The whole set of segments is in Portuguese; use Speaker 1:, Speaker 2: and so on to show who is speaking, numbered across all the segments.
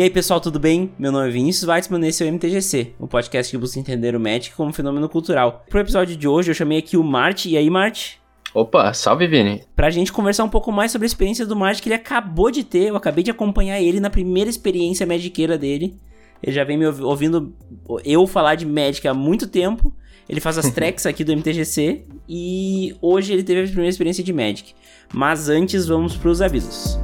Speaker 1: E aí pessoal, tudo bem? Meu nome é Vinícius Weitzman e esse é o MTGC, o podcast que busca entender o Magic como fenômeno cultural. Pro episódio de hoje eu chamei aqui o Mart, e aí Mart?
Speaker 2: Opa, salve Vini!
Speaker 1: Pra gente conversar um pouco mais sobre a experiência do Mart que ele acabou de ter, eu acabei de acompanhar ele na primeira experiência magiqueira dele. Ele já vem me ouvindo eu falar de Magic há muito tempo, ele faz as tracks aqui do MTGC e hoje ele teve a primeira experiência de Magic. Mas antes vamos pros avisos.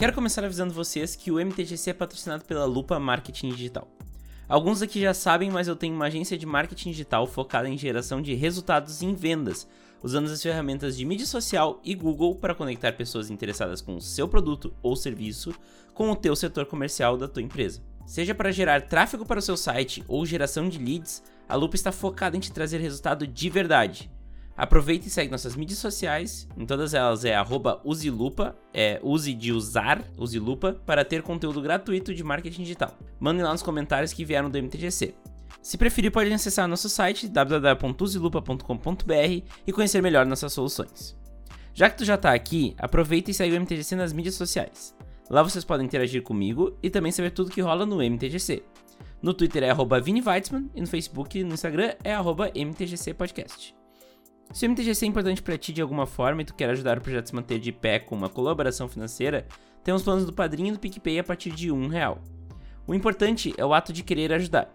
Speaker 1: Quero começar avisando vocês que o MTGC é patrocinado pela Lupa Marketing Digital. Alguns aqui já sabem, mas eu tenho uma agência de marketing digital focada em geração de resultados em vendas, usando as ferramentas de mídia social e Google para conectar pessoas interessadas com o seu produto ou serviço com o teu setor comercial da tua empresa. Seja para gerar tráfego para o seu site ou geração de leads, a Lupa está focada em te trazer resultado de verdade. Aproveita e segue nossas mídias sociais. Em todas elas é uselupa, é use de usar, uselupa, para ter conteúdo gratuito de marketing digital. Mandem lá nos comentários que vieram do MTGC. Se preferir, pode acessar nosso site www.uselupa.com.br e conhecer melhor nossas soluções. Já que tu já está aqui, aproveita e segue o MTGC nas mídias sociais. Lá vocês podem interagir comigo e também saber tudo que rola no MTGC. No Twitter é arroba Vini Weitzman e no Facebook e no Instagram é arroba MTGC Podcast. Se o MTGC é importante para ti de alguma forma e tu quer ajudar o projeto a se manter de pé com uma colaboração financeira, temos planos do Padrinho e do PicPay a partir de um real. O importante é o ato de querer ajudar.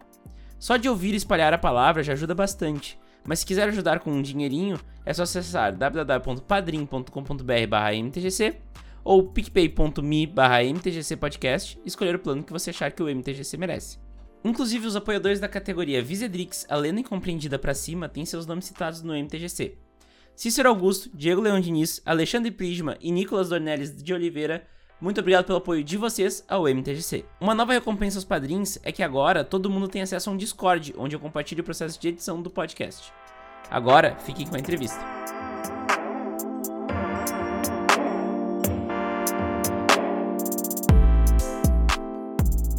Speaker 1: Só de ouvir e espalhar a palavra já ajuda bastante, mas se quiser ajudar com um dinheirinho, é só acessar www.padrim.com.br/mtgc ou picpay.me/mtgcpodcast e escolher o plano que você achar que o MTGC merece. Inclusive, os apoiadores da categoria Visedrix, a lenda incompreendida para cima, têm seus nomes citados no MTGC. Cícero Augusto, Diego Leão Diniz, Alexandre Prisma e Nicolas Dornelles de Oliveira, muito obrigado pelo apoio de vocês ao MTGC. Uma nova recompensa aos padrinhos é que agora todo mundo tem acesso a um Discord, onde eu compartilho o processo de edição do podcast. Agora, fiquem com a entrevista.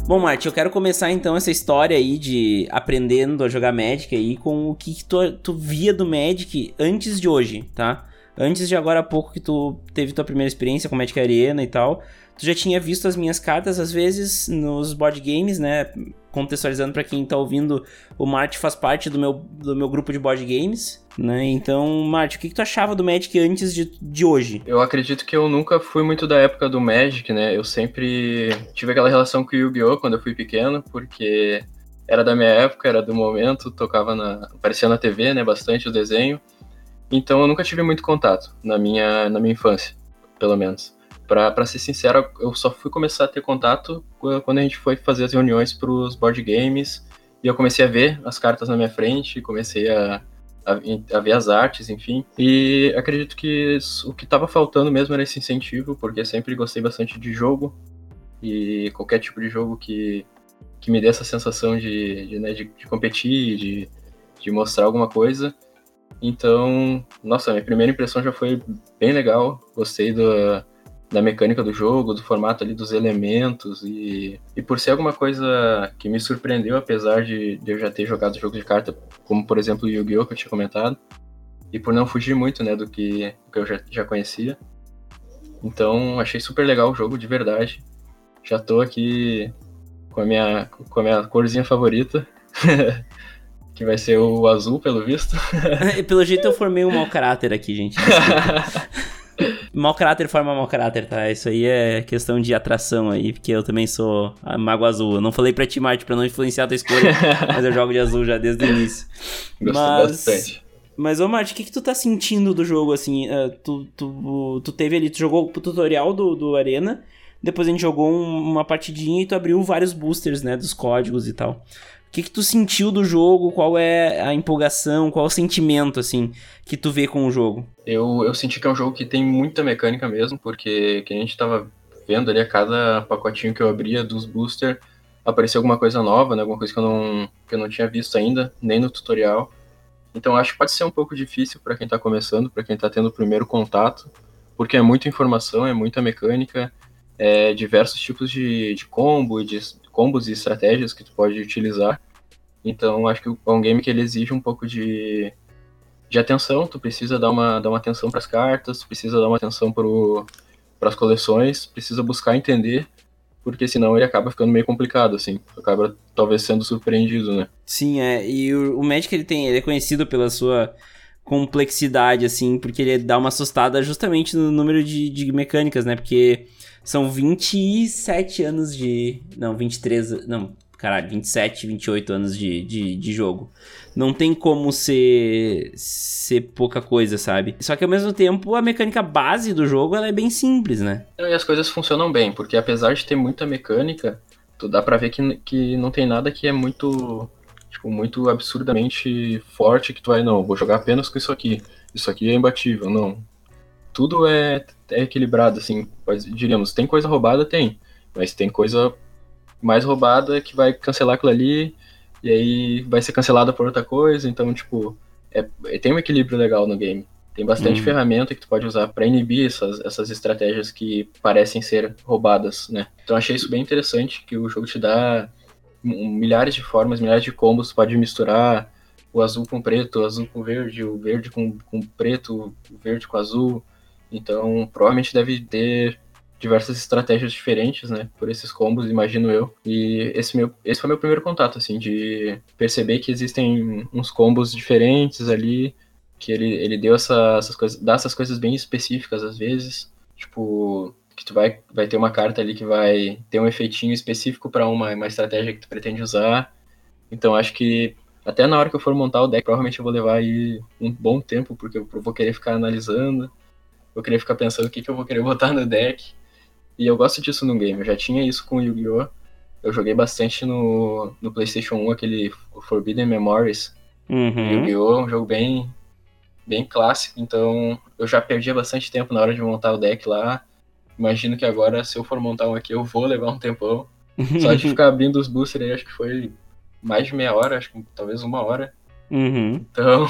Speaker 1: Bom, Marte, eu quero começar então essa história aí de aprendendo a jogar Magic aí com o que, tu, tu via do Magic antes de hoje, tá? Antes de agora há pouco que tu teve tua primeira experiência com Magic Arena e tal, tu já tinha visto as minhas cartas, às vezes, nos board games, né? Contextualizando para quem tá ouvindo, o Marte faz parte do meu, do meu grupo de board games, né? Então, Marte, o que, que tu achava do Magic antes de, de hoje?
Speaker 2: Eu acredito que eu nunca fui muito da época do Magic, né? Eu sempre tive aquela relação com o Yu-Gi-Oh! quando eu fui pequeno, porque era da minha época, era do momento, tocava na. aparecia na TV, né? Bastante o desenho. Então eu nunca tive muito contato na minha, na minha infância, pelo menos. Pra, ser sincero, eu só fui começar a ter contato quando a gente foi fazer as reuniões para os board games e eu comecei a ver as cartas na minha frente, comecei a, a, a ver as artes, enfim. E acredito que o que estava faltando mesmo era esse incentivo, porque sempre gostei bastante de jogo e qualquer tipo de jogo que, que me dê essa sensação de, de, né, de, de competir, de, de mostrar alguma coisa. Então, nossa, minha primeira impressão já foi bem legal. Gostei do, da mecânica do jogo, do formato ali dos elementos e, e por ser alguma coisa que me surpreendeu, apesar de, de eu já ter jogado jogo de carta, como por exemplo o Yu-Gi-Oh! que eu tinha comentado, e por não fugir muito né, do que, do que eu já, já conhecia. Então achei super legal o jogo de verdade. Já tô aqui com a minha, com a minha corzinha favorita. que vai ser o azul, pelo visto.
Speaker 1: pelo jeito eu formei um mau caráter aqui, gente. mau caráter forma mau caráter, tá? Isso aí é questão de atração aí, porque eu também sou mago azul. Eu não falei pra ti, Marte, pra não influenciar a tua escolha, mas eu jogo de azul já desde o início.
Speaker 2: Gostei mas... bastante.
Speaker 1: Mas, ô Marte, o que, que tu tá sentindo do jogo, assim? Uh, tu, tu, tu teve ali, tu jogou o tutorial do, do Arena, depois a gente jogou um, uma partidinha e tu abriu vários boosters, né, dos códigos e tal. O que, que tu sentiu do jogo? Qual é a empolgação? Qual o sentimento, assim, que tu vê com o jogo?
Speaker 2: Eu, eu senti que é um jogo que tem muita mecânica mesmo, porque que a gente tava vendo ali a cada pacotinho que eu abria dos booster apareceu alguma coisa nova, né? Alguma coisa que eu não, que eu não tinha visto ainda, nem no tutorial. Então acho que pode ser um pouco difícil para quem tá começando, para quem tá tendo o primeiro contato, porque é muita informação, é muita mecânica, é diversos tipos de, de combo, de combos e estratégias que tu pode utilizar. Então, acho que é um game que ele exige um pouco de, de atenção, tu precisa dar uma, dar uma atenção para as cartas, precisa dar uma atenção para as coleções, precisa buscar entender, porque senão ele acaba ficando meio complicado, assim, acaba talvez sendo surpreendido, né?
Speaker 1: Sim, é, e o, o Magic ele tem, ele é conhecido pela sua complexidade, assim, porque ele dá uma assustada justamente no número de, de mecânicas, né, porque são 27 anos de, não, 23, não, caralho, 27, 28 anos de, de, de jogo. Não tem como ser, ser pouca coisa, sabe? Só que ao mesmo tempo a mecânica base do jogo ela é bem simples, né?
Speaker 2: E as coisas funcionam bem, porque apesar de ter muita mecânica, tu dá pra ver que, que não tem nada que é muito, tipo, muito absurdamente forte que tu vai, não, vou jogar apenas com isso aqui. Isso aqui é imbatível, não. Tudo é, é equilibrado, assim, diríamos, tem coisa roubada? Tem. Mas tem coisa mais roubada que vai cancelar aquilo ali e aí vai ser cancelada por outra coisa. Então, tipo, é, tem um equilíbrio legal no game. Tem bastante uhum. ferramenta que tu pode usar para inibir essas, essas estratégias que parecem ser roubadas, né? Então achei isso bem interessante, que o jogo te dá milhares de formas, milhares de combos, tu pode misturar o azul com preto, o azul com verde, o verde com, com preto, o verde com azul. Então, provavelmente deve ter diversas estratégias diferentes, né, por esses combos, imagino eu. E esse, meu, esse foi meu primeiro contato, assim, de perceber que existem uns combos diferentes ali, que ele, ele deu essa, essas coisas, dá essas coisas bem específicas às vezes, tipo, que tu vai, vai ter uma carta ali que vai ter um efeitinho específico para uma, uma estratégia que tu pretende usar. Então acho que até na hora que eu for montar o deck, provavelmente eu vou levar aí um bom tempo, porque eu vou querer ficar analisando, vou querer ficar pensando o que, que eu vou querer botar no deck. E eu gosto disso no game. Eu já tinha isso com Yu-Gi-Oh! Eu joguei bastante no, no PlayStation 1, aquele Forbidden Memories.
Speaker 1: Uhum.
Speaker 2: Yu-Gi-Oh! um jogo bem, bem clássico, então eu já perdia bastante tempo na hora de montar o deck lá. Imagino que agora, se eu for montar um aqui, eu vou levar um tempão. Só de ficar abrindo os boosters aí, acho que foi mais de meia hora, acho que talvez uma hora.
Speaker 1: Uhum.
Speaker 2: Então,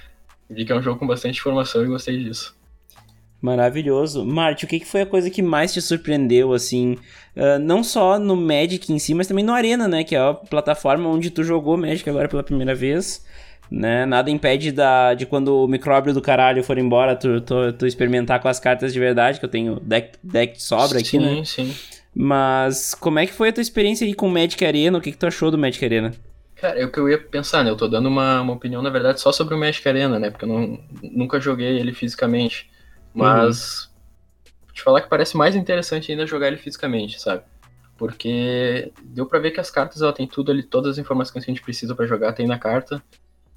Speaker 2: vi que é um jogo com bastante informação e gostei disso.
Speaker 1: Maravilhoso. Marte, o que, foi a coisa que mais te surpreendeu, assim, uh, não só no Magic em si, mas também no Arena, né, que é a plataforma onde tu jogou Magic agora pela primeira vez, né, nada impede da, de quando o micróbio do caralho for embora, tu, tu, tu experimentar com as cartas de verdade, que eu tenho deck, deck de sobra aqui,
Speaker 2: sim,
Speaker 1: né.
Speaker 2: Sim, sim.
Speaker 1: Mas como é que foi a tua experiência aí com o Magic Arena, o que, que tu achou do Magic Arena?
Speaker 2: Cara, é o que eu ia pensar, né, eu tô dando uma, uma opinião, na verdade, só sobre o Magic Arena, né, porque eu não, nunca joguei ele fisicamente. Mas uhum. te falar que parece mais interessante ainda jogar ele fisicamente, sabe? Porque deu para ver que as cartas ela tem tudo ali, todas as informações que a gente precisa para jogar tem na carta.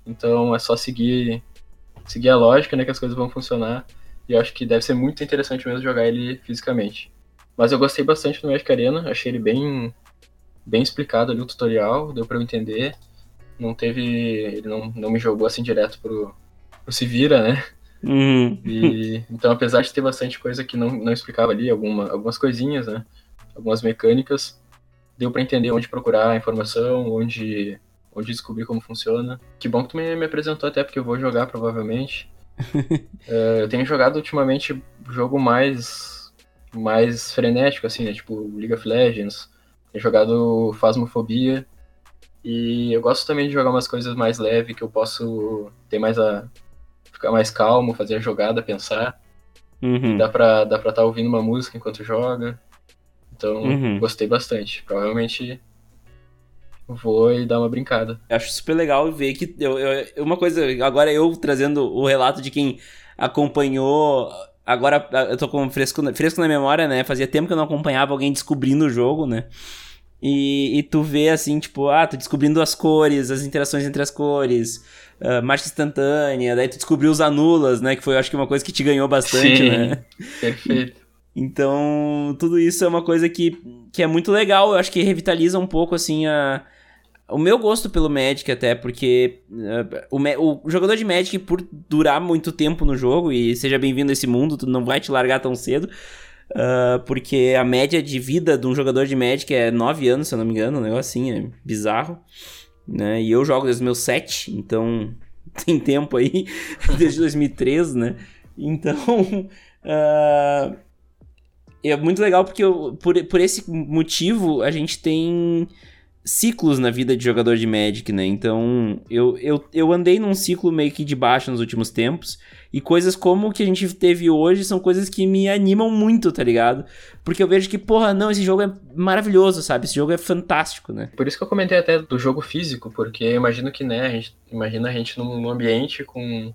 Speaker 2: Então é só seguir seguir a lógica, né, que as coisas vão funcionar. E eu acho que deve ser muito interessante mesmo jogar ele fisicamente. Mas eu gostei bastante do Magic Arena, achei ele bem bem explicado ali o tutorial, deu para eu entender. Não teve, ele não, não me jogou assim direto pro, pro se vira, né?
Speaker 1: Uhum.
Speaker 2: E, então, apesar de ter bastante coisa que não, não explicava ali, alguma, algumas coisinhas, né? Algumas mecânicas, deu para entender onde procurar a informação, onde, onde descobrir como funciona. Que bom que tu me, me apresentou até, porque eu vou jogar provavelmente. uh, eu tenho jogado ultimamente jogo mais, mais frenético, assim, né? Tipo League of Legends. Tenho jogado Phasmophobia. E eu gosto também de jogar umas coisas mais leves, que eu posso ter mais a, ficar mais calmo, fazer a jogada, pensar.
Speaker 1: Uhum.
Speaker 2: Dá pra estar tá ouvindo uma música enquanto joga. Então, uhum. gostei bastante. Provavelmente vou e dar uma brincada.
Speaker 1: Acho super legal ver que. Eu, eu, uma coisa, agora eu trazendo o relato de quem acompanhou. Agora eu tô com fresco, fresco na memória, né? Fazia tempo que eu não acompanhava alguém descobrindo o jogo, né? E, e tu vê assim, tipo, ah, tu descobrindo as cores, as interações entre as cores, uh, marcha instantânea, daí tu descobriu os anulas, né? Que foi, acho que, uma coisa que te ganhou bastante,
Speaker 2: Sim,
Speaker 1: né?
Speaker 2: Perfeito.
Speaker 1: Então, tudo isso é uma coisa que, que é muito legal. Eu acho que revitaliza um pouco, assim, a, o meu gosto pelo Magic, até, porque uh, o, o, jogador de Magic, por durar muito tempo no jogo, e seja bem-vindo a esse mundo, tu não vai te largar tão cedo. Uh, porque a média de vida de um jogador de Magic é 9 anos, se eu não me engano, um negócio assim, é bizarro né? E eu jogo desde os meus 7, então tem tempo aí, desde 2013, né? Então, uh, é muito legal porque eu, por, por esse motivo a gente tem ciclos na vida de jogador de Magic, né? Então, eu, eu, eu andei num ciclo meio que de baixo nos últimos tempos. E coisas como o que a gente teve hoje são coisas que me animam muito, tá ligado? Porque eu vejo que, porra, não, esse jogo é maravilhoso, sabe? Esse jogo é fantástico, né?
Speaker 2: Por isso que eu comentei até do jogo físico, porque eu imagino que, né, a gente, imagina a gente num ambiente com,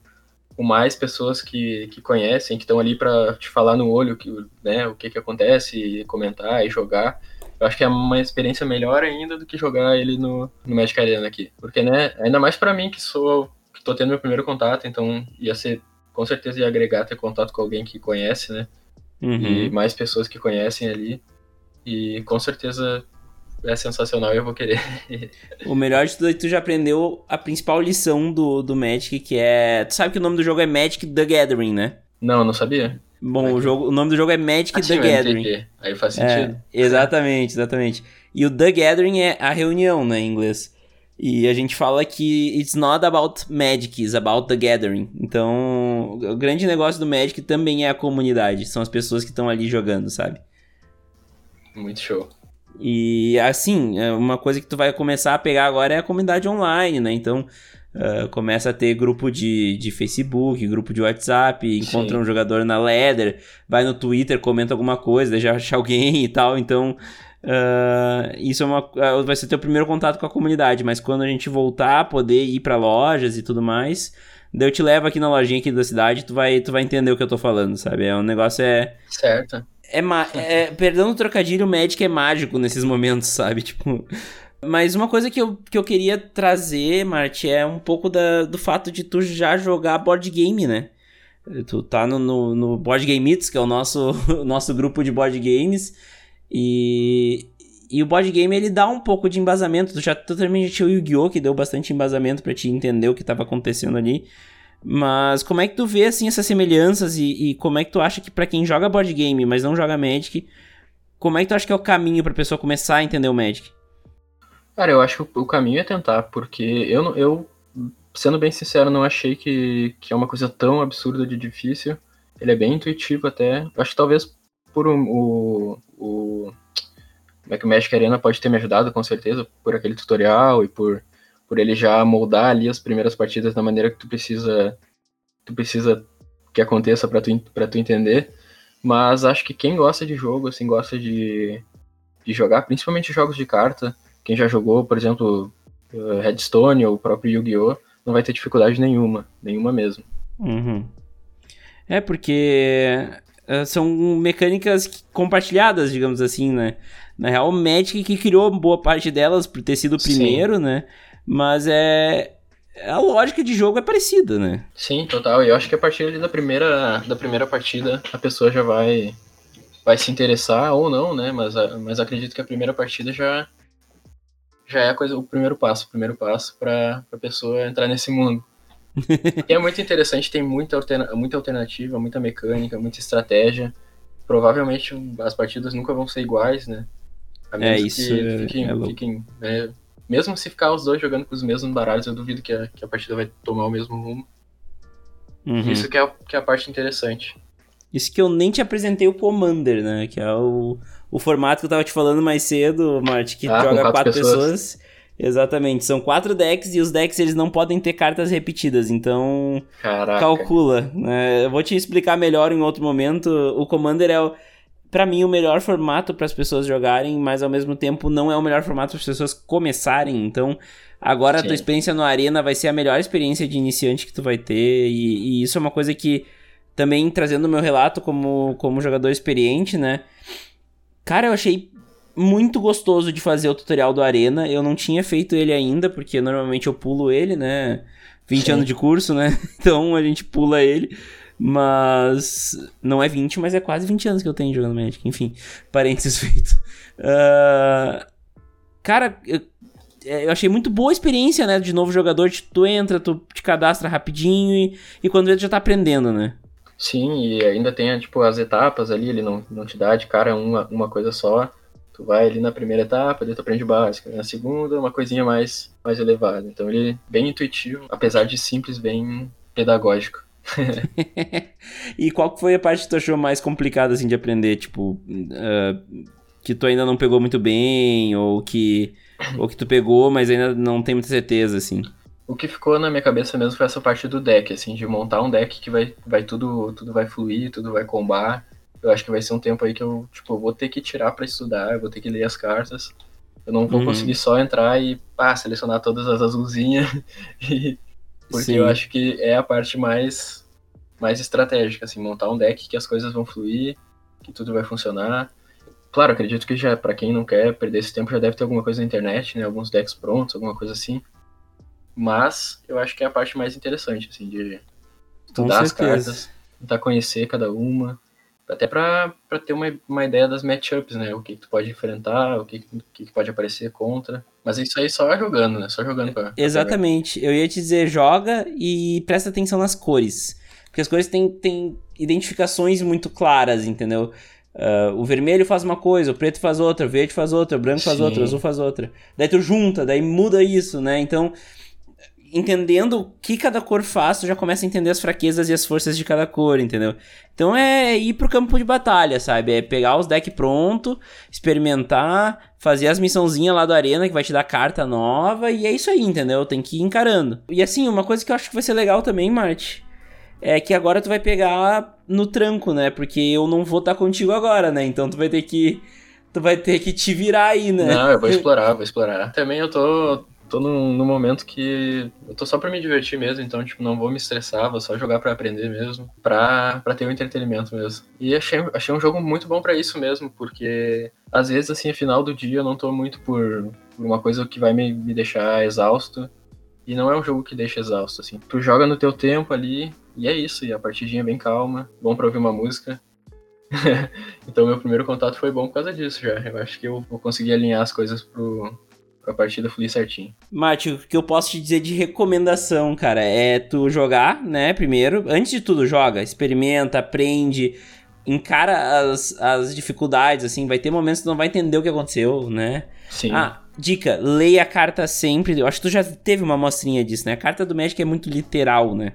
Speaker 2: com mais pessoas que, que conhecem, que estão ali para te falar no olho que, né, o que que acontece, comentar e jogar. Eu acho que é uma experiência melhor ainda do que jogar ele no, no Magic Arena aqui. Porque, né, ainda mais para mim que sou que tô tendo meu primeiro contato, então ia ser com certeza ia agregar ter contato com alguém que conhece, né? Uhum. E mais pessoas que conhecem ali. E com certeza é sensacional e eu vou querer.
Speaker 1: o melhor de tudo é que tu já aprendeu a principal lição do, do Magic, que é. Tu sabe que o nome do jogo é Magic The Gathering, né?
Speaker 2: Não, não sabia.
Speaker 1: Bom, o, jogo, o nome do jogo é Magic ah, The sim, Gathering.
Speaker 2: Aí faz sentido.
Speaker 1: É, exatamente, exatamente. E o The Gathering é a reunião, né, em inglês. E a gente fala que it's not about magic, it's about the gathering. Então, o grande negócio do Magic também é a comunidade, são as pessoas que estão ali jogando, sabe?
Speaker 2: Muito show.
Speaker 1: E assim, é uma coisa que tu vai começar a pegar agora é a comunidade online, né? Então, uh, começa a ter grupo de, de Facebook, grupo de WhatsApp, encontra Sim. um jogador na Ladder, vai no Twitter, comenta alguma coisa, já acha alguém e tal. Então, Uh, isso é uma, uh, vai ser teu primeiro contato com a comunidade, mas quando a gente voltar a poder ir para lojas e tudo mais, daí eu te levo aqui na lojinha aqui da cidade, tu vai, tu vai entender o que eu tô falando, sabe? É um negócio é
Speaker 2: certo.
Speaker 1: É, é perdão o trocadilho, o Magic é mágico nesses momentos, sabe? Tipo, mas uma coisa que eu, que eu queria trazer, Marte, é um pouco da, do fato de tu já jogar board game, né? Tu tá no, no, no Board Game que é o nosso, o nosso grupo de board games. E, e o board game ele dá um pouco de embasamento. Tu já tu também já tinha o Yu-Gi-Oh! que deu bastante embasamento para te entender o que estava acontecendo ali. Mas como é que tu vê assim essas semelhanças e, e como é que tu acha que para quem joga board game, mas não joga Magic, como é que tu acha que é o caminho pra pessoa começar a entender o Magic?
Speaker 2: Cara, eu acho que o caminho é tentar, porque eu, eu sendo bem sincero, não achei que, que é uma coisa tão absurda de difícil. Ele é bem intuitivo até. Acho que talvez por um, o, o como é que o Magic Arena pode ter me ajudado, com certeza, por aquele tutorial e por, por ele já moldar ali as primeiras partidas da maneira que tu precisa tu precisa que aconteça para tu, pra tu entender. Mas acho que quem gosta de jogo, assim, gosta de, de jogar, principalmente jogos de carta, quem já jogou, por exemplo, Headstone ou o próprio Yu-Gi-Oh!, não vai ter dificuldade nenhuma, nenhuma mesmo.
Speaker 1: Uhum. É, porque uh, são mecânicas compartilhadas, digamos assim, né? Na real, o Magic que criou boa parte delas por ter sido o primeiro, Sim. né? Mas é. A lógica de jogo é parecida, né?
Speaker 2: Sim, total. E eu acho que a partir da primeira, da primeira partida a pessoa já vai, vai se interessar ou não, né? Mas, mas acredito que a primeira partida já, já é a coisa, o primeiro passo, o primeiro passo para a pessoa entrar nesse mundo. é muito interessante, tem muita, alterna muita alternativa, muita mecânica, muita estratégia. Provavelmente as partidas nunca vão ser iguais, né?
Speaker 1: A é, menos é, isso que fiquem, é
Speaker 2: fiquem né? mesmo se ficar os dois jogando com os mesmos baralhos, eu duvido que a, que a partida vai tomar o mesmo rumo. Uhum. Isso que é, que é a parte interessante.
Speaker 1: Isso que eu nem te apresentei o Commander, né? Que é o, o formato que eu tava te falando mais cedo, Marte, que ah, joga quatro, quatro pessoas. pessoas Exatamente, são quatro decks e os decks eles não podem ter cartas repetidas, então
Speaker 2: Caraca.
Speaker 1: calcula. Né? Eu vou te explicar melhor em outro momento. O Commander é, para mim, o melhor formato para as pessoas jogarem, mas ao mesmo tempo não é o melhor formato para as pessoas começarem. Então, agora Sim. a tua experiência no Arena vai ser a melhor experiência de iniciante que tu vai ter, e, e isso é uma coisa que também trazendo o meu relato como, como jogador experiente, né? Cara, eu achei muito gostoso de fazer o tutorial do Arena. Eu não tinha feito ele ainda, porque normalmente eu pulo ele, né? 20 Sim. anos de curso, né? Então a gente pula ele. Mas não é 20, mas é quase 20 anos que eu tenho jogando Magic. Enfim, parênteses feito. Uh, cara, eu, é, eu, achei muito boa a experiência, né? De novo jogador, tu entra, tu te cadastra rapidinho e, e quando ele já tá aprendendo, né?
Speaker 2: Sim, e ainda tem, tipo, as etapas ali, ele não, não te dá de cara uma, uma coisa só. Tu vai ali na primeira etapa, daí tu aprende básica. Na segunda, uma coisinha mais, mais elevada. Então ele é bem intuitivo, apesar de simples, bem pedagógico.
Speaker 1: e qual foi a parte que tu achou mais complicada assim de aprender? Tipo, uh, que tu ainda não pegou muito bem, ou que Ou que tu pegou, mas ainda não tem muita certeza, assim.
Speaker 2: O que ficou na minha cabeça mesmo foi essa parte do deck, assim, de montar um deck que vai, vai tudo, tudo vai fluir, tudo vai combar. Eu acho que vai ser um tempo aí que eu, tipo, eu vou ter que tirar para estudar, eu vou ter que ler as cartas. Eu não vou uhum. conseguir só entrar e pá, selecionar todas as azulzinhas. porque Sim. eu acho que é a parte mais, mais estratégica, assim, montar um deck que as coisas vão fluir, que tudo vai funcionar. Claro, acredito que já, para quem não quer perder esse tempo, já deve ter alguma coisa na internet, né? Alguns decks prontos, alguma coisa assim. Mas eu acho que é a parte mais interessante, assim, de estudar as cartas, tentar conhecer cada uma, até para ter uma, uma ideia das matchups, né? O que, que tu pode enfrentar, o que, que, que pode aparecer contra. Mas isso aí só jogando, né? Só jogando pra,
Speaker 1: Exatamente. Pra eu ia te dizer, joga e presta atenção nas cores. Porque as cores têm, têm identificações muito claras, entendeu? Uh, o vermelho faz uma coisa, o preto faz outra, o verde faz outra, o branco faz Sim. outra, o azul faz outra. Daí tu junta, daí muda isso, né? Então, entendendo o que cada cor faz, tu já começa a entender as fraquezas e as forças de cada cor, entendeu? Então é ir pro campo de batalha, sabe? É pegar os decks pronto, experimentar, fazer as missãozinhas lá do Arena que vai te dar carta nova e é isso aí, entendeu? Tem que ir encarando. E assim, uma coisa que eu acho que vai ser legal também, Marte, é que agora tu vai pegar no tranco, né? Porque eu não vou estar tá contigo agora, né? Então tu vai ter que tu vai ter que te virar aí, né?
Speaker 2: Não, eu vou explorar, vou explorar. Também eu tô tô num, num, momento que eu tô só pra me divertir mesmo, então, tipo, não vou me estressar, vou só jogar pra aprender mesmo, pra, ter o um entretenimento mesmo. E achei, achei um jogo muito bom para isso mesmo, porque às vezes, assim, final do dia eu não tô muito por, por uma coisa que vai me, me deixar exausto, e não é um jogo que deixa exausto, assim. Tu joga no teu tempo ali, e é isso, e a partidinha é bem calma, bom pra ouvir uma música. então meu primeiro contato foi bom por causa disso já. Eu acho que eu vou conseguir alinhar as coisas pro, a partida fluir certinho.
Speaker 1: Mate, o que eu posso te dizer de recomendação, cara, é tu jogar, né, primeiro. Antes de tudo, joga, experimenta, aprende, encara as, as dificuldades, assim. Vai ter momentos que tu não vai entender o que aconteceu, né?
Speaker 2: Sim.
Speaker 1: Ah, dica, leia a carta sempre. Eu acho que tu já teve uma mostrinha disso, né? A carta do Magic é muito literal, né?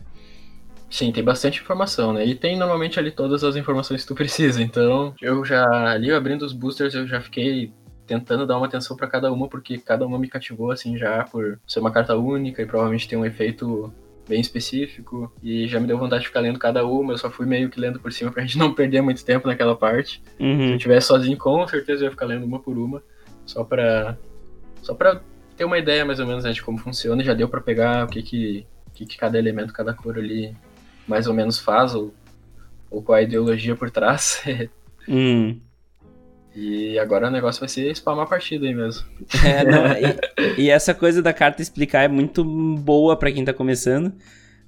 Speaker 2: Sim, tem bastante informação, né? E tem normalmente ali todas as informações que tu precisa. Então, eu já ali abrindo os boosters, eu já fiquei tentando dar uma atenção para cada uma, porque cada uma me cativou, assim, já por ser uma carta única e provavelmente ter um efeito bem específico. E já me deu vontade de ficar lendo cada uma, eu só fui meio que lendo por cima pra gente não perder muito tempo naquela parte. Uhum. Se eu tivesse sozinho, com certeza eu ia ficar lendo uma por uma, só pra, só pra ter uma ideia mais ou menos né, de como funciona. Já deu para pegar o que que, que que cada elemento, cada cor ali mais ou menos faz, ou, ou qual a ideologia por trás.
Speaker 1: hum.
Speaker 2: E agora o negócio vai ser spamar a partida aí mesmo.
Speaker 1: É, não, e, e, essa coisa da carta explicar é muito boa para quem tá começando.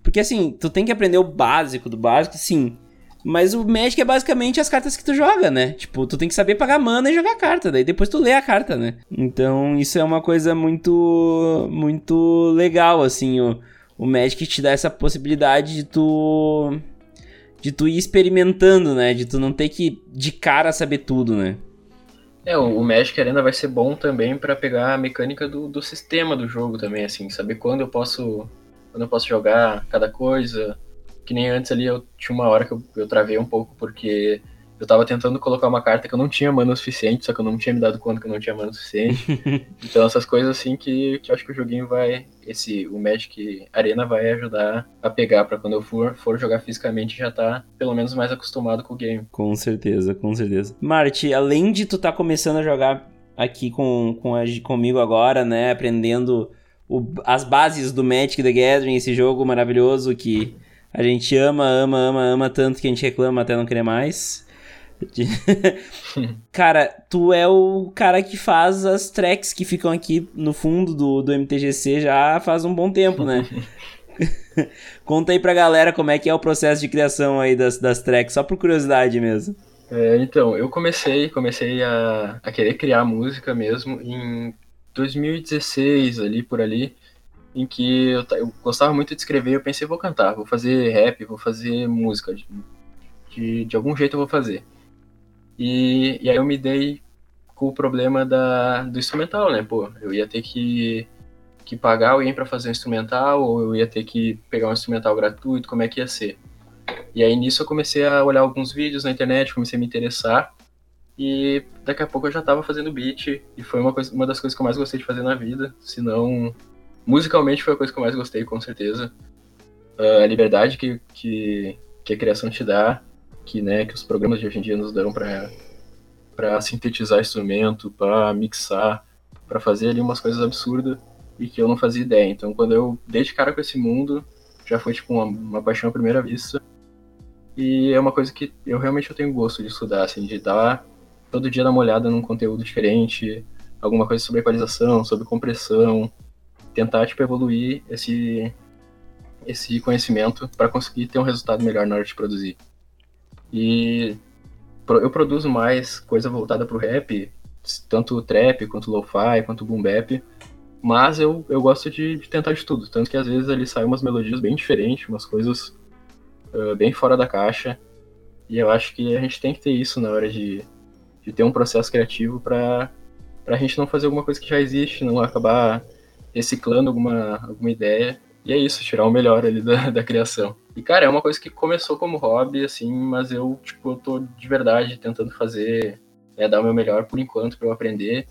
Speaker 1: Porque assim, tu tem que aprender o básico do básico, sim. Mas o Magic é basicamente as cartas que tu joga, né? Tipo, tu tem que saber pagar mana e jogar carta, daí depois tu lê a carta, né? Então, isso é uma coisa muito muito legal, assim, o, o Magic te dá essa possibilidade de tu de tu ir experimentando, né? De tu não ter que de cara saber tudo, né?
Speaker 2: É, o Magic Arena vai ser bom também para pegar a mecânica do, do sistema do jogo também, assim, saber quando eu posso quando eu posso jogar cada coisa. Que nem antes ali eu tinha uma hora que eu, eu travei um pouco porque eu tava tentando colocar uma carta que eu não tinha mana suficiente, só que eu não tinha me dado conta que eu não tinha mana suficiente. então essas coisas assim que, que eu acho que o joguinho vai. Esse, o Magic Arena vai ajudar a pegar para quando eu for, for jogar fisicamente já tá pelo menos mais acostumado com o game.
Speaker 1: Com certeza, com certeza. Marty, além de tu tá começando a jogar aqui com, com a, comigo agora, né? Aprendendo o, as bases do Magic the Gathering, esse jogo maravilhoso que a gente ama, ama, ama, ama tanto que a gente reclama até não querer mais. cara, tu é o cara que faz as tracks que ficam aqui no fundo do, do MTGC já faz um bom tempo, né? Conta aí pra galera como é que é o processo de criação aí das, das tracks, só por curiosidade mesmo.
Speaker 2: É, então, eu comecei, comecei a, a querer criar música mesmo em 2016, ali por ali, em que eu, eu gostava muito de escrever, eu pensei, vou cantar, vou fazer rap, vou fazer música, de, de, de algum jeito eu vou fazer. E, e aí eu me dei com o problema da, do instrumental, né? Pô, eu ia ter que, que pagar alguém para fazer um instrumental, ou eu ia ter que pegar um instrumental gratuito, como é que ia ser? E aí nisso eu comecei a olhar alguns vídeos na internet, comecei a me interessar, E daqui a pouco eu já tava fazendo beat, e foi uma, coisa, uma das coisas que eu mais gostei de fazer na vida. Se não, musicalmente foi a coisa que eu mais gostei, com certeza. Uh, a liberdade que, que, que a criação te dá, que, né, que os programas de hoje em dia nos para para sintetizar instrumento, para mixar, para fazer ali umas coisas absurdas e que eu não fazia ideia. Então, quando eu dei de cara com esse mundo, já foi tipo uma, uma paixão à primeira vista. E é uma coisa que eu realmente eu tenho gosto de estudar, assim, de dar todo dia dar uma olhada num conteúdo diferente, alguma coisa sobre equalização, sobre compressão, tentar tipo evoluir esse esse conhecimento para conseguir ter um resultado melhor na hora de produzir. E eu produzo mais coisa voltada pro rap, tanto trap, quanto lo-fi, quanto boom bap, mas eu, eu gosto de, de, tentar de tudo, tanto que às vezes ali saem umas melodias bem diferentes, umas coisas uh, bem fora da caixa, e eu acho que a gente tem que ter isso na hora de, de ter um processo criativo para a gente não fazer alguma coisa que já existe, não acabar reciclando alguma, alguma ideia. E é isso, tirar o melhor ali da, da criação. E, cara, é uma coisa que começou como hobby, assim, mas eu, tipo, eu tô de verdade tentando fazer, é, dar o meu melhor por enquanto para eu aprender.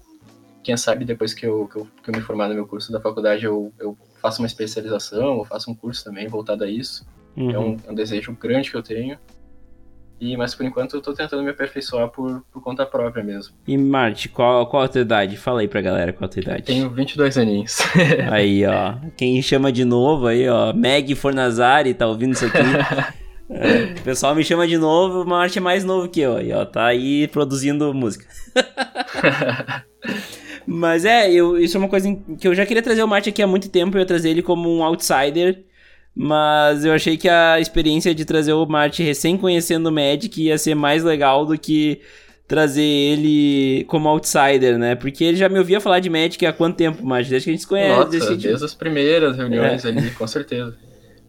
Speaker 2: Quem sabe depois que eu, que eu, que eu me formar no meu curso da faculdade, eu, eu faço uma especialização, ou faço um curso também voltado a isso. Uhum. É, um, é um desejo grande que eu tenho. E, mas por enquanto eu tô tentando me aperfeiçoar por, por conta própria mesmo.
Speaker 1: E Marte, qual, qual a tua idade? Fala aí pra galera qual a tua idade.
Speaker 2: Tenho 22 aninhos.
Speaker 1: aí, ó. Quem chama de novo aí, ó. Meg Fornazari, tá ouvindo isso aqui? é, o pessoal me chama de novo, o Marte é mais novo que eu aí, ó. Tá aí produzindo música. Mas é, eu, isso é uma coisa que eu já queria trazer o Marte aqui há muito tempo, eu ia trazer ele como um outsider mas eu achei que a experiência de trazer o Marte recém conhecendo o Magic ia ser mais legal do que trazer ele como outsider, né? Porque ele já me ouvia falar de Magic há quanto tempo, Marte? Desde que a gente se conhece.
Speaker 2: Nossa,
Speaker 1: desde,
Speaker 2: desde gente... as primeiras reuniões é. ali, com certeza.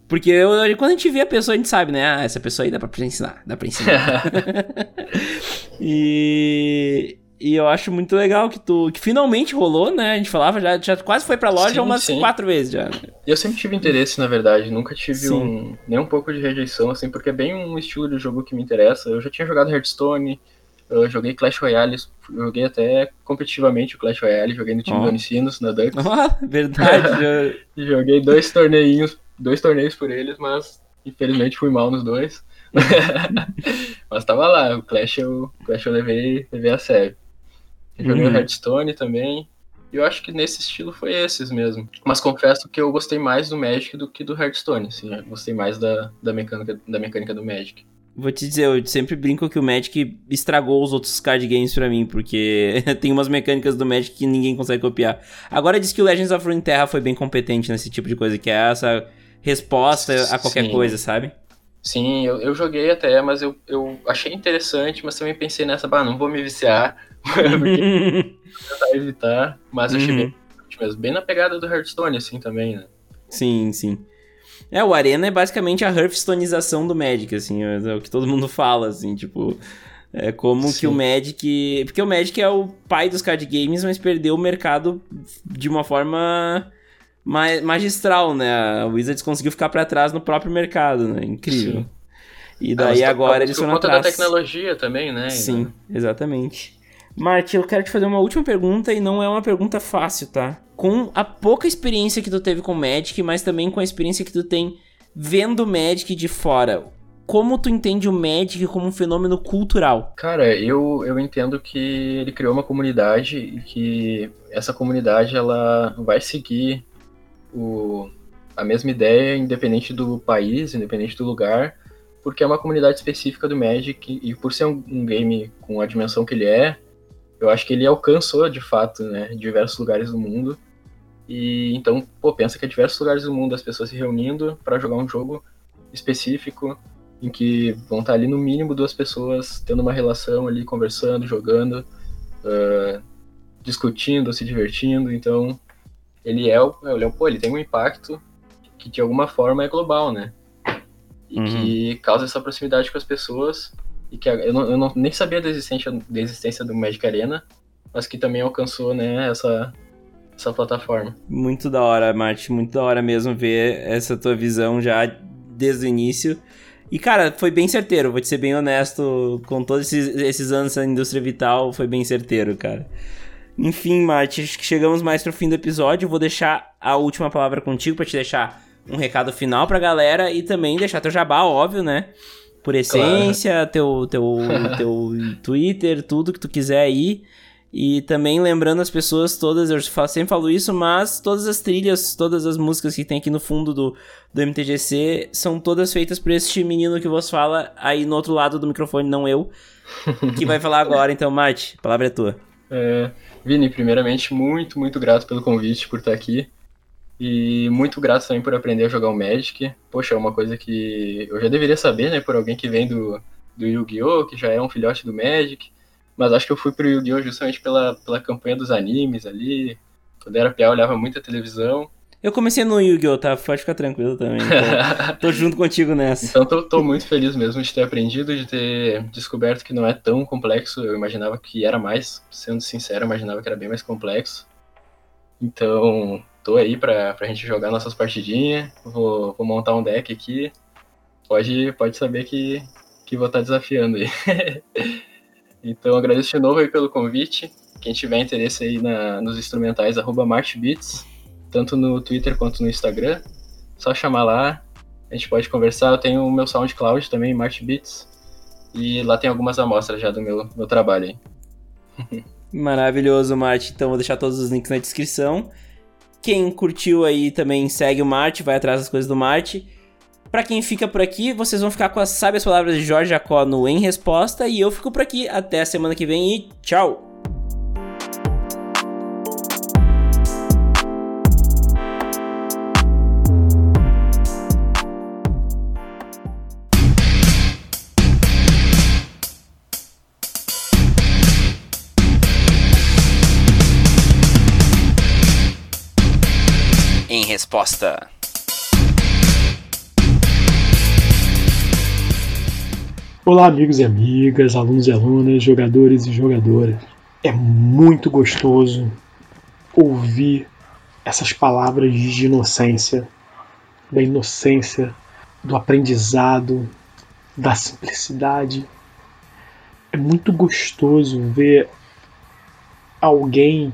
Speaker 1: Porque eu, quando a gente vê a pessoa, a gente sabe, né? Ah, essa pessoa aí dá pra ensinar, dá pra ensinar. e... E eu acho muito legal que tu que finalmente rolou, né? A gente falava já, já quase foi pra loja sim, umas sim. quatro vezes já.
Speaker 2: Eu sempre tive interesse, na verdade, nunca tive um, nem um pouco de rejeição, assim, porque é bem um estilo de jogo que me interessa. Eu já tinha jogado Hearthstone, eu joguei Clash Royale, joguei até competitivamente o Clash Royale, joguei no time oh. do Unicinos, na Dux.
Speaker 1: Oh, verdade.
Speaker 2: joguei dois torneios, dois torneios por eles, mas infelizmente fui mal nos dois. mas tava lá, o Clash eu, o Clash eu levei, levei a sério. Joguei uhum. o Hearthstone também. E eu acho que nesse estilo foi esses mesmo. Mas confesso que eu gostei mais do Magic do que do Hearthstone, assim. Eu gostei mais da, da, mecânica, da mecânica do Magic.
Speaker 1: Vou te dizer, eu sempre brinco que o Magic estragou os outros card games pra mim, porque tem umas mecânicas do Magic que ninguém consegue copiar. Agora diz que o Legends of Runeterra foi bem competente nesse tipo de coisa, que é essa resposta a qualquer Sim. coisa, sabe?
Speaker 2: Sim, eu, eu joguei até, mas eu, eu achei interessante, mas também pensei nessa, bah, não vou me viciar, porque tentar evitar, mas eu achei uhum. bem, mesmo, bem na pegada do Hearthstone, assim, também, né?
Speaker 1: Sim, sim. É, o Arena é basicamente a Hearthstonização do Magic, assim, é, é o que todo mundo fala, assim, tipo... É como Sim. que o Magic. Porque o Magic é o pai dos card games, mas perdeu o mercado de uma forma magistral, né? A Wizards conseguiu ficar para trás no próprio mercado, né? Incrível. Sim. E daí ah, agora eles foram atrás.
Speaker 2: da tecnologia também, né?
Speaker 1: Sim, exatamente. Martin, eu quero te fazer uma última pergunta e não é uma pergunta fácil, tá? Com a pouca experiência que tu teve com Magic, mas também com a experiência que tu tem vendo Magic de fora, como tu entende o Magic como um fenômeno cultural?
Speaker 2: Cara, eu, eu entendo que ele criou uma comunidade e que essa comunidade ela vai seguir o, a mesma ideia, independente do país, independente do lugar, porque é uma comunidade específica do Magic e por ser um, um game com a dimensão que ele é, eu acho que ele alcançou de fato, né, diversos lugares do mundo. E então, pô, pensa que é diversos lugares do mundo as pessoas se reunindo para jogar um jogo específico em que vão estar ali no mínimo duas pessoas tendo uma relação ali, conversando, jogando, uh, discutindo, se divertindo. Então, ele é, ele é, pô, ele tem um impacto que de alguma forma é global, né? E uhum. que causa essa proximidade com as pessoas e que eu, não, eu não, nem sabia da existência, da existência do Magic Arena, mas que também alcançou, né, essa, essa plataforma.
Speaker 1: Muito da hora, Marte, muito da hora mesmo ver essa tua visão já desde o início. E, cara, foi bem certeiro, vou te ser bem honesto, com todos esses, esses anos na indústria vital, foi bem certeiro, cara. Enfim, Marte, acho que chegamos mais pro fim do episódio. Vou deixar a última palavra contigo para te deixar um recado final pra galera e também deixar teu jabá, óbvio, né? Por essência, claro. teu, teu, teu Twitter, tudo que tu quiser aí. E também lembrando as pessoas todas, eu sempre falo isso, mas todas as trilhas, todas as músicas que tem aqui no fundo do, do MTGC são todas feitas por este menino que vos fala aí no outro lado do microfone, não eu, que vai falar agora. Então, Mate, a palavra é tua.
Speaker 2: É, Vini, primeiramente, muito, muito grato pelo convite, por estar aqui. E muito grato também por aprender a jogar o Magic. Poxa, é uma coisa que eu já deveria saber, né, por alguém que vem do, do Yu-Gi-Oh!, que já é um filhote do Magic. Mas acho que eu fui pro Yu-Gi-Oh! justamente pela, pela campanha dos animes ali. Quando era piá, olhava muito a televisão.
Speaker 1: Eu comecei no Yu-Gi-Oh! tá? Pode ficar tranquilo também. Tô, tô junto contigo nessa.
Speaker 2: Então tô, tô, muito feliz mesmo de ter aprendido, de ter descoberto que não é tão complexo. Eu imaginava que era mais, sendo sincero, eu imaginava que era bem mais complexo. Então, tô aí pra, pra gente jogar nossas partidinhas. Vou, vou montar um deck aqui. Pode, pode saber que, que vou estar tá desafiando aí. Então agradeço de novo aí pelo convite. Quem tiver interesse aí na, nos instrumentais, arroba MarchBeats, tanto no Twitter quanto no Instagram, só chamar lá, a gente pode conversar. Eu tenho o meu SoundCloud também, MarchBeats, e lá tem algumas amostras já do meu, meu trabalho aí.
Speaker 1: Maravilhoso, Marte. Então vou deixar todos os links na descrição. Quem curtiu aí também segue o Marte, vai atrás das coisas do Marte. Para quem fica por aqui, vocês vão ficar com as sábias palavras de Jorge Jacó no Em Resposta. E eu fico por aqui. Até a semana que vem e tchau! Resposta.
Speaker 3: Olá, amigos e amigas, alunos e alunas, jogadores e jogadoras. É muito gostoso ouvir essas palavras de inocência, da inocência, do aprendizado, da simplicidade. É muito gostoso ver alguém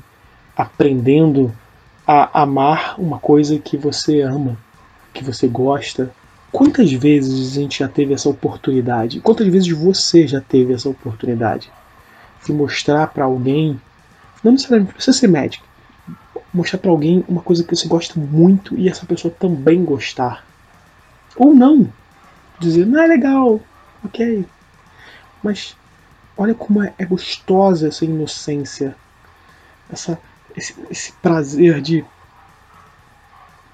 Speaker 3: aprendendo a amar uma coisa que você ama, que você gosta, Quantas vezes a gente já teve essa oportunidade? Quantas vezes você já teve essa oportunidade de mostrar para alguém, não necessariamente precisa ser médico, mostrar para alguém uma coisa que você gosta muito e essa pessoa também gostar? Ou não? Dizer, não é legal, ok. Mas olha como é, é gostosa essa inocência, essa, esse, esse prazer de,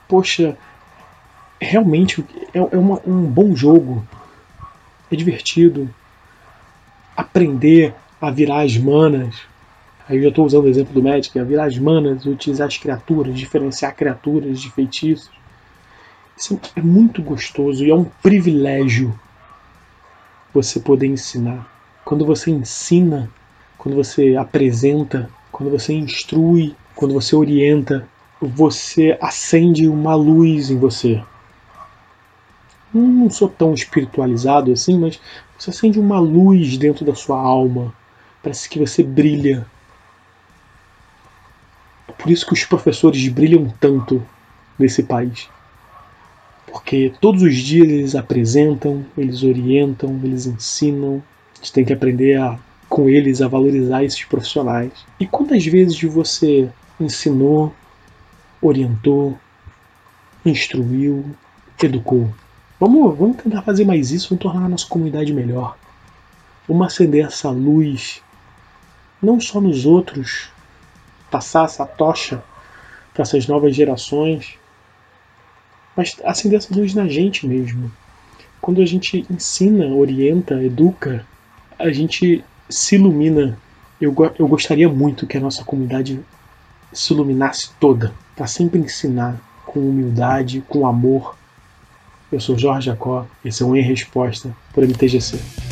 Speaker 3: poxa, realmente é, é uma, um bom jogo. É divertido. Aprender a virar as manas. Aí eu já estou usando o exemplo do Magic, a virar as manas, utilizar as criaturas, diferenciar criaturas de feitiços. Isso é muito gostoso e é um privilégio você poder ensinar. Quando você ensina, quando você apresenta, quando você instrui, quando você orienta, você acende uma luz em você não sou tão espiritualizado assim, mas você acende uma luz dentro da sua alma. Parece que você brilha. É por isso que os professores brilham tanto nesse país. Porque todos os dias eles apresentam, eles orientam, eles ensinam. A gente tem que aprender a, com eles a valorizar esses profissionais. E quantas vezes você ensinou, orientou, instruiu, educou? Vamos, vamos tentar fazer mais isso, vamos tornar a nossa comunidade melhor. Vamos acender essa luz, não só nos outros, passar essa tocha para essas novas gerações, mas acender essa luz na gente mesmo. Quando a gente ensina, orienta, educa, a gente se ilumina. Eu, eu gostaria muito que a nossa comunidade se iluminasse toda, para sempre ensinar com humildade, com amor, eu sou Jorge Jacó, esse é um Em Resposta por MTGC.